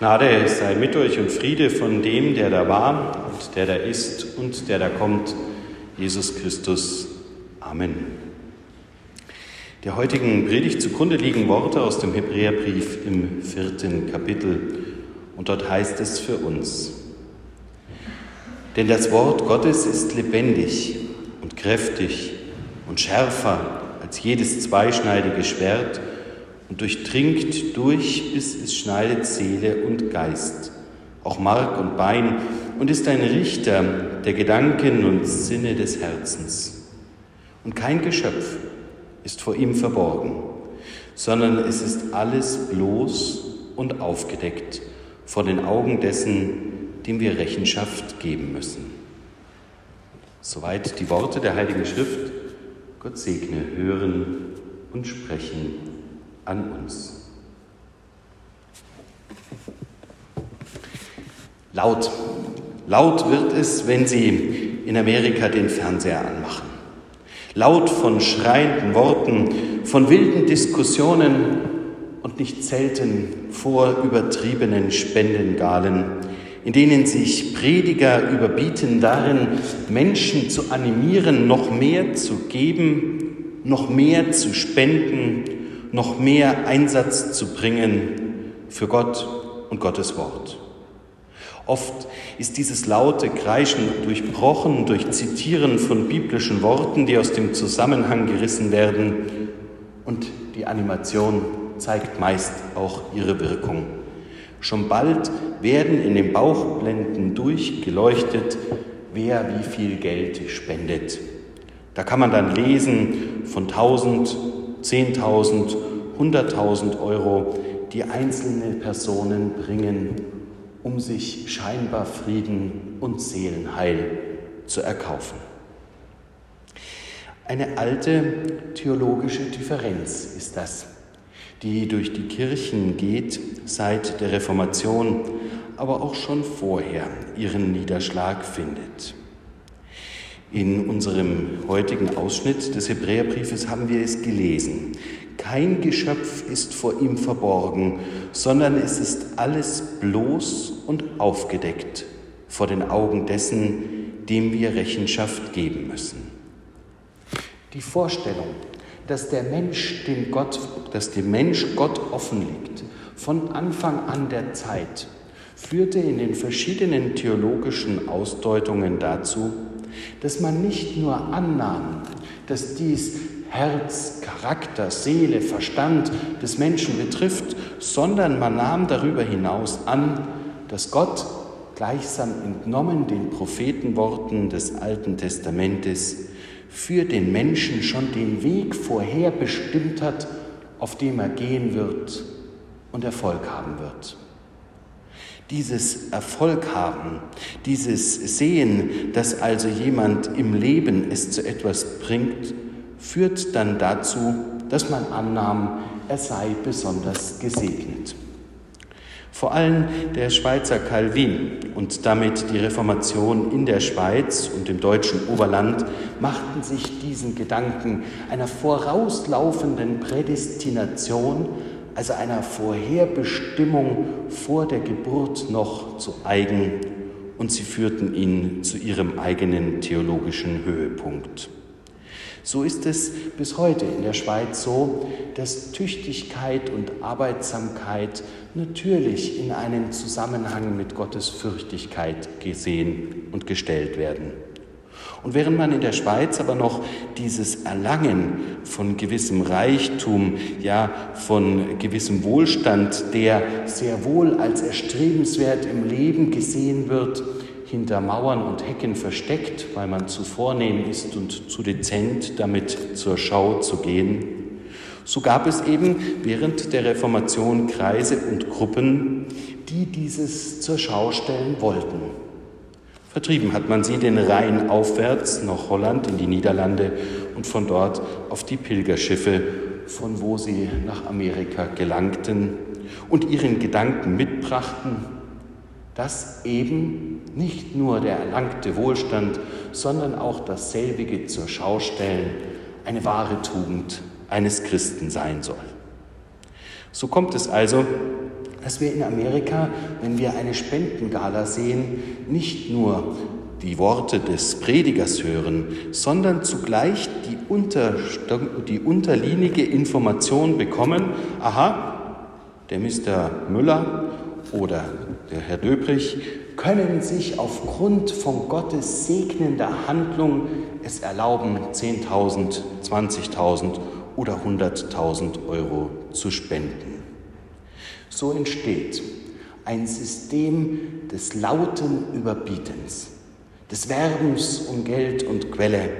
Gnade sei mit euch und Friede von dem, der da war und der da ist und der da kommt, Jesus Christus. Amen. Der heutigen Predigt zugrunde liegen Worte aus dem Hebräerbrief im vierten Kapitel. Und dort heißt es für uns, denn das Wort Gottes ist lebendig und kräftig und schärfer als jedes zweischneidige Schwert und durchdringt durch, bis es schneidet Seele und Geist, auch Mark und Bein, und ist ein Richter der Gedanken und Sinne des Herzens. Und kein Geschöpf ist vor ihm verborgen, sondern es ist alles bloß und aufgedeckt vor den Augen dessen, dem wir Rechenschaft geben müssen. Soweit die Worte der Heiligen Schrift. Gott segne, hören und sprechen an uns. Laut, laut wird es, wenn Sie in Amerika den Fernseher anmachen. Laut von schreienden Worten, von wilden Diskussionen und nicht selten vor übertriebenen Spendengalen, in denen sich Prediger überbieten darin, Menschen zu animieren, noch mehr zu geben, noch mehr zu spenden noch mehr Einsatz zu bringen für Gott und Gottes Wort. Oft ist dieses laute Kreischen durchbrochen durch Zitieren von biblischen Worten, die aus dem Zusammenhang gerissen werden. Und die Animation zeigt meist auch ihre Wirkung. Schon bald werden in den Bauchblenden durchgeleuchtet, wer wie viel Geld spendet. Da kann man dann lesen von 1000 10.000, 100.000 Euro, die einzelne Personen bringen, um sich scheinbar Frieden und Seelenheil zu erkaufen. Eine alte theologische Differenz ist das, die durch die Kirchen geht seit der Reformation, aber auch schon vorher ihren Niederschlag findet. In unserem heutigen Ausschnitt des Hebräerbriefes haben wir es gelesen. Kein Geschöpf ist vor ihm verborgen, sondern es ist alles bloß und aufgedeckt vor den Augen dessen, dem wir Rechenschaft geben müssen. Die Vorstellung, dass der Mensch den Gott, dass dem Mensch Gott offenlegt, von Anfang an der Zeit, führte in den verschiedenen theologischen Ausdeutungen dazu, dass man nicht nur annahm, dass dies Herz, Charakter, Seele, Verstand des Menschen betrifft, sondern man nahm darüber hinaus an, dass Gott gleichsam entnommen den Prophetenworten des Alten Testamentes für den Menschen schon den Weg vorherbestimmt hat, auf dem er gehen wird und Erfolg haben wird. Dieses Erfolg haben, dieses Sehen, dass also jemand im Leben es zu etwas bringt, führt dann dazu, dass man annahm, er sei besonders gesegnet. Vor allem der Schweizer Calvin und damit die Reformation in der Schweiz und im deutschen Oberland machten sich diesen Gedanken einer vorauslaufenden Prädestination also einer Vorherbestimmung vor der Geburt noch zu eigen und sie führten ihn zu ihrem eigenen theologischen Höhepunkt. So ist es bis heute in der Schweiz so, dass Tüchtigkeit und Arbeitsamkeit natürlich in einen Zusammenhang mit Gottesfürchtigkeit gesehen und gestellt werden. Und während man in der Schweiz aber noch dieses Erlangen von gewissem Reichtum, ja von gewissem Wohlstand, der sehr wohl als erstrebenswert im Leben gesehen wird, hinter Mauern und Hecken versteckt, weil man zu vornehm ist und zu dezent damit zur Schau zu gehen, so gab es eben während der Reformation Kreise und Gruppen, die dieses zur Schau stellen wollten. Vertrieben hat man sie den Rhein aufwärts nach Holland in die Niederlande und von dort auf die Pilgerschiffe, von wo sie nach Amerika gelangten und ihren Gedanken mitbrachten, dass eben nicht nur der erlangte Wohlstand, sondern auch dasselbige zur Schau stellen eine wahre Tugend eines Christen sein soll. So kommt es also, dass wir in Amerika, wenn wir eine Spendengala sehen, nicht nur die Worte des Predigers hören, sondern zugleich die, unter, die unterlinige Information bekommen, aha, der Mr. Müller oder der Herr Döbrich können sich aufgrund von Gottes segnender Handlung es erlauben, 10.000, 20.000 oder 100.000 Euro zu spenden. So entsteht ein System des lauten Überbietens des Werbens um Geld und Quelle,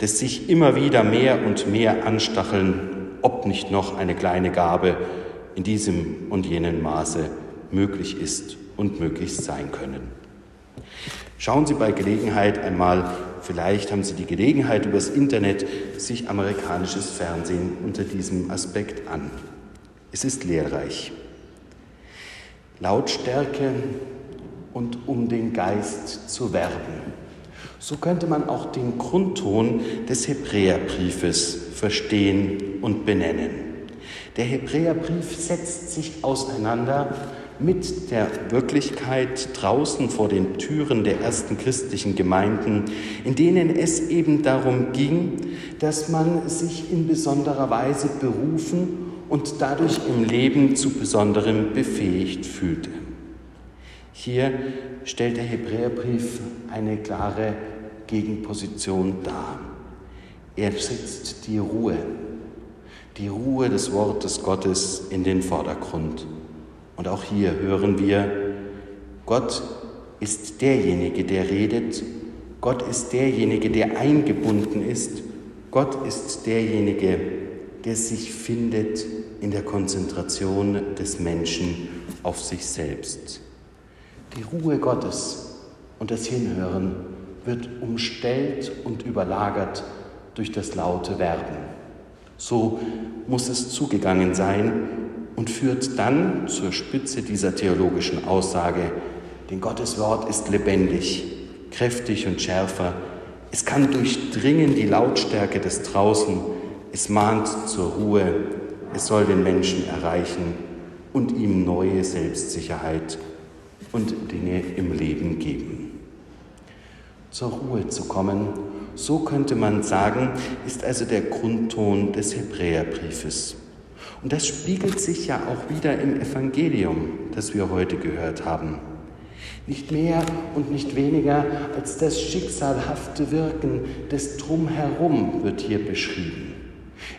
des sich immer wieder mehr und mehr anstacheln, ob nicht noch eine kleine Gabe in diesem und jenem Maße möglich ist und möglich sein können. Schauen Sie bei Gelegenheit einmal, vielleicht haben Sie die Gelegenheit übers Internet, sich amerikanisches Fernsehen unter diesem Aspekt an. Es ist lehrreich. Lautstärke und um den Geist zu werben. So könnte man auch den Grundton des Hebräerbriefes verstehen und benennen. Der Hebräerbrief setzt sich auseinander mit der Wirklichkeit draußen vor den Türen der ersten christlichen Gemeinden, in denen es eben darum ging, dass man sich in besonderer Weise berufen und dadurch im Leben zu Besonderem befähigt fühlte. Hier stellt der Hebräerbrief eine klare Gegenposition dar. Er setzt die Ruhe, die Ruhe des Wortes Gottes in den Vordergrund. Und auch hier hören wir, Gott ist derjenige, der redet, Gott ist derjenige, der eingebunden ist, Gott ist derjenige, der sich findet in der Konzentration des Menschen auf sich selbst. Die Ruhe Gottes und das Hinhören wird umstellt und überlagert durch das laute Werben. So muss es zugegangen sein und führt dann zur Spitze dieser theologischen Aussage, denn Gottes Wort ist lebendig, kräftig und schärfer. Es kann durchdringen die Lautstärke des Draußen, es mahnt zur Ruhe, es soll den Menschen erreichen und ihm neue Selbstsicherheit und Dinge im Leben geben. Zur Ruhe zu kommen, so könnte man sagen, ist also der Grundton des Hebräerbriefes. Und das spiegelt sich ja auch wieder im Evangelium, das wir heute gehört haben. Nicht mehr und nicht weniger als das schicksalhafte Wirken des Drumherum wird hier beschrieben.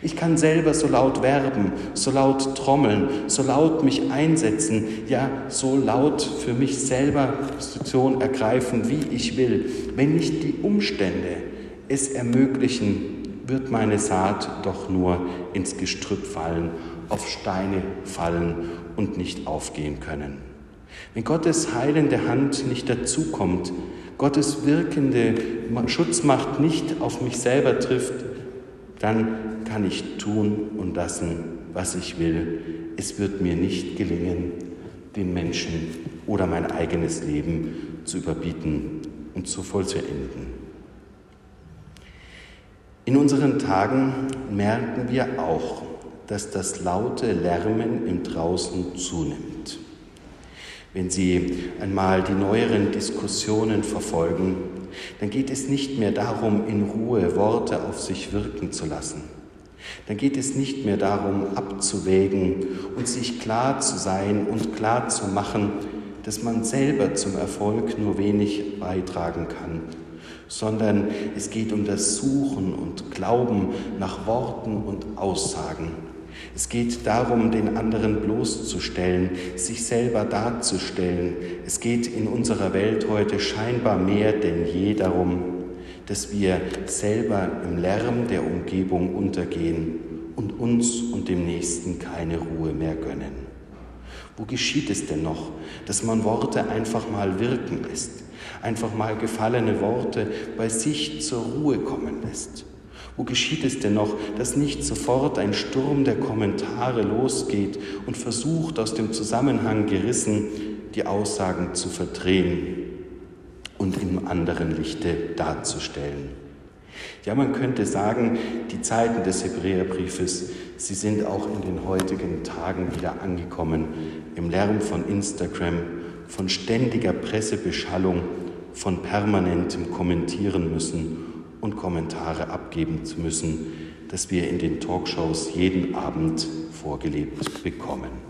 Ich kann selber so laut werben, so laut trommeln, so laut mich einsetzen, ja, so laut für mich selber Position ergreifen, wie ich will. Wenn nicht die Umstände es ermöglichen, wird meine Saat doch nur ins Gestrüpp fallen, auf Steine fallen und nicht aufgehen können. Wenn Gottes heilende Hand nicht dazukommt, Gottes wirkende Schutzmacht nicht auf mich selber trifft, dann kann ich tun und lassen, was ich will. Es wird mir nicht gelingen, den Menschen oder mein eigenes Leben zu überbieten und zu vollzuenden. In unseren Tagen merken wir auch, dass das laute Lärmen im Draußen zunimmt. Wenn Sie einmal die neueren Diskussionen verfolgen, dann geht es nicht mehr darum, in Ruhe Worte auf sich wirken zu lassen. Dann geht es nicht mehr darum, abzuwägen und sich klar zu sein und klar zu machen, dass man selber zum Erfolg nur wenig beitragen kann, sondern es geht um das Suchen und Glauben nach Worten und Aussagen. Es geht darum, den anderen bloßzustellen, sich selber darzustellen. Es geht in unserer Welt heute scheinbar mehr denn je darum, dass wir selber im Lärm der Umgebung untergehen und uns und dem Nächsten keine Ruhe mehr gönnen. Wo geschieht es denn noch, dass man Worte einfach mal wirken lässt, einfach mal gefallene Worte bei sich zur Ruhe kommen lässt? Wo geschieht es denn noch, dass nicht sofort ein Sturm der Kommentare losgeht und versucht, aus dem Zusammenhang gerissen, die Aussagen zu verdrehen und im anderen Lichte darzustellen? Ja, man könnte sagen, die Zeiten des Hebräerbriefes, sie sind auch in den heutigen Tagen wieder angekommen dem Lärm von Instagram, von ständiger Pressebeschallung, von permanentem Kommentieren müssen und Kommentare abgeben zu müssen, das wir in den Talkshows jeden Abend vorgelebt bekommen.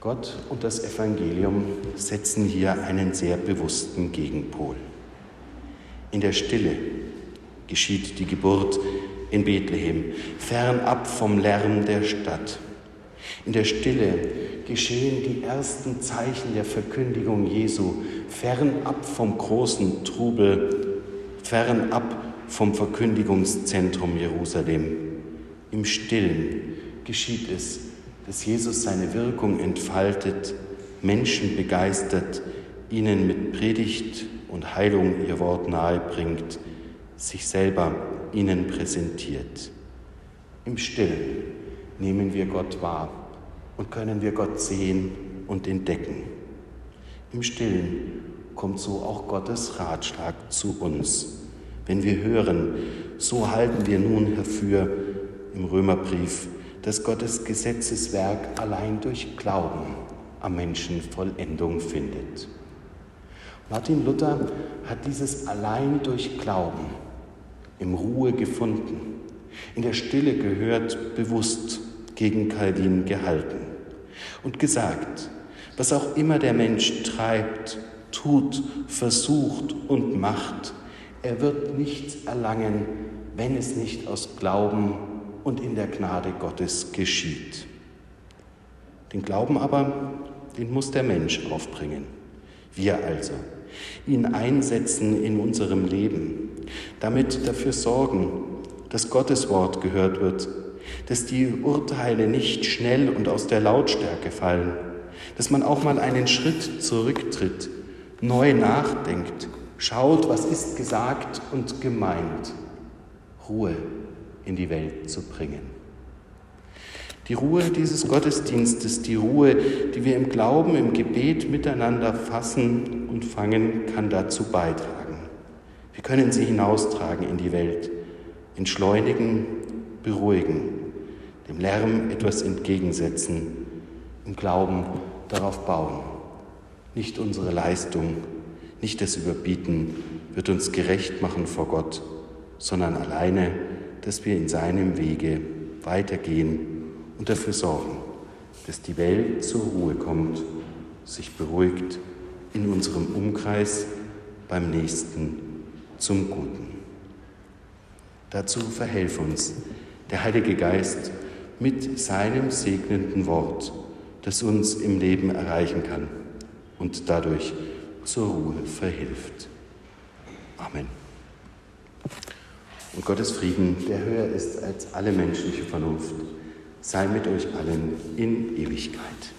Gott und das Evangelium setzen hier einen sehr bewussten Gegenpol. In der Stille geschieht die Geburt in Bethlehem, fernab vom Lärm der Stadt. In der Stille geschehen die ersten Zeichen der Verkündigung Jesu, fernab vom großen Trubel, fernab vom Verkündigungszentrum Jerusalem. Im Stillen geschieht es, dass Jesus seine Wirkung entfaltet, Menschen begeistert, ihnen mit Predigt und Heilung ihr Wort nahebringt, sich selber ihnen präsentiert. Im Stillen nehmen wir Gott wahr und können wir Gott sehen und entdecken. Im Stillen kommt so auch Gottes Ratschlag zu uns. Wenn wir hören, so halten wir nun herfür im Römerbrief, dass Gottes Gesetzeswerk allein durch Glauben am Menschen Vollendung findet. Martin Luther hat dieses allein durch Glauben im Ruhe gefunden, in der Stille gehört, bewusst gegen Calvin gehalten und gesagt, was auch immer der Mensch treibt, tut, versucht und macht, er wird nichts erlangen, wenn es nicht aus Glauben und in der Gnade Gottes geschieht. Den Glauben aber, den muss der Mensch aufbringen. Wir also, ihn einsetzen in unserem Leben, damit dafür sorgen, dass Gottes Wort gehört wird, dass die Urteile nicht schnell und aus der Lautstärke fallen, dass man auch mal einen Schritt zurücktritt, neu nachdenkt, schaut, was ist gesagt und gemeint, Ruhe in die Welt zu bringen. Die Ruhe dieses Gottesdienstes, die Ruhe, die wir im Glauben, im Gebet miteinander fassen und fangen, kann dazu beitragen. Wir können sie hinaustragen in die Welt, entschleunigen, beruhigen, dem Lärm etwas entgegensetzen, im Glauben darauf bauen. Nicht unsere Leistung, nicht das Überbieten wird uns gerecht machen vor Gott, sondern alleine, dass wir in seinem Wege weitergehen und dafür sorgen, dass die Welt zur Ruhe kommt, sich beruhigt in unserem Umkreis beim Nächsten zum Guten. Dazu verhelf uns der Heilige Geist mit seinem segnenden Wort, das uns im Leben erreichen kann und dadurch zur Ruhe verhilft. Amen. Und Gottes Frieden, der höher ist als alle menschliche Vernunft, sei mit euch allen in Ewigkeit.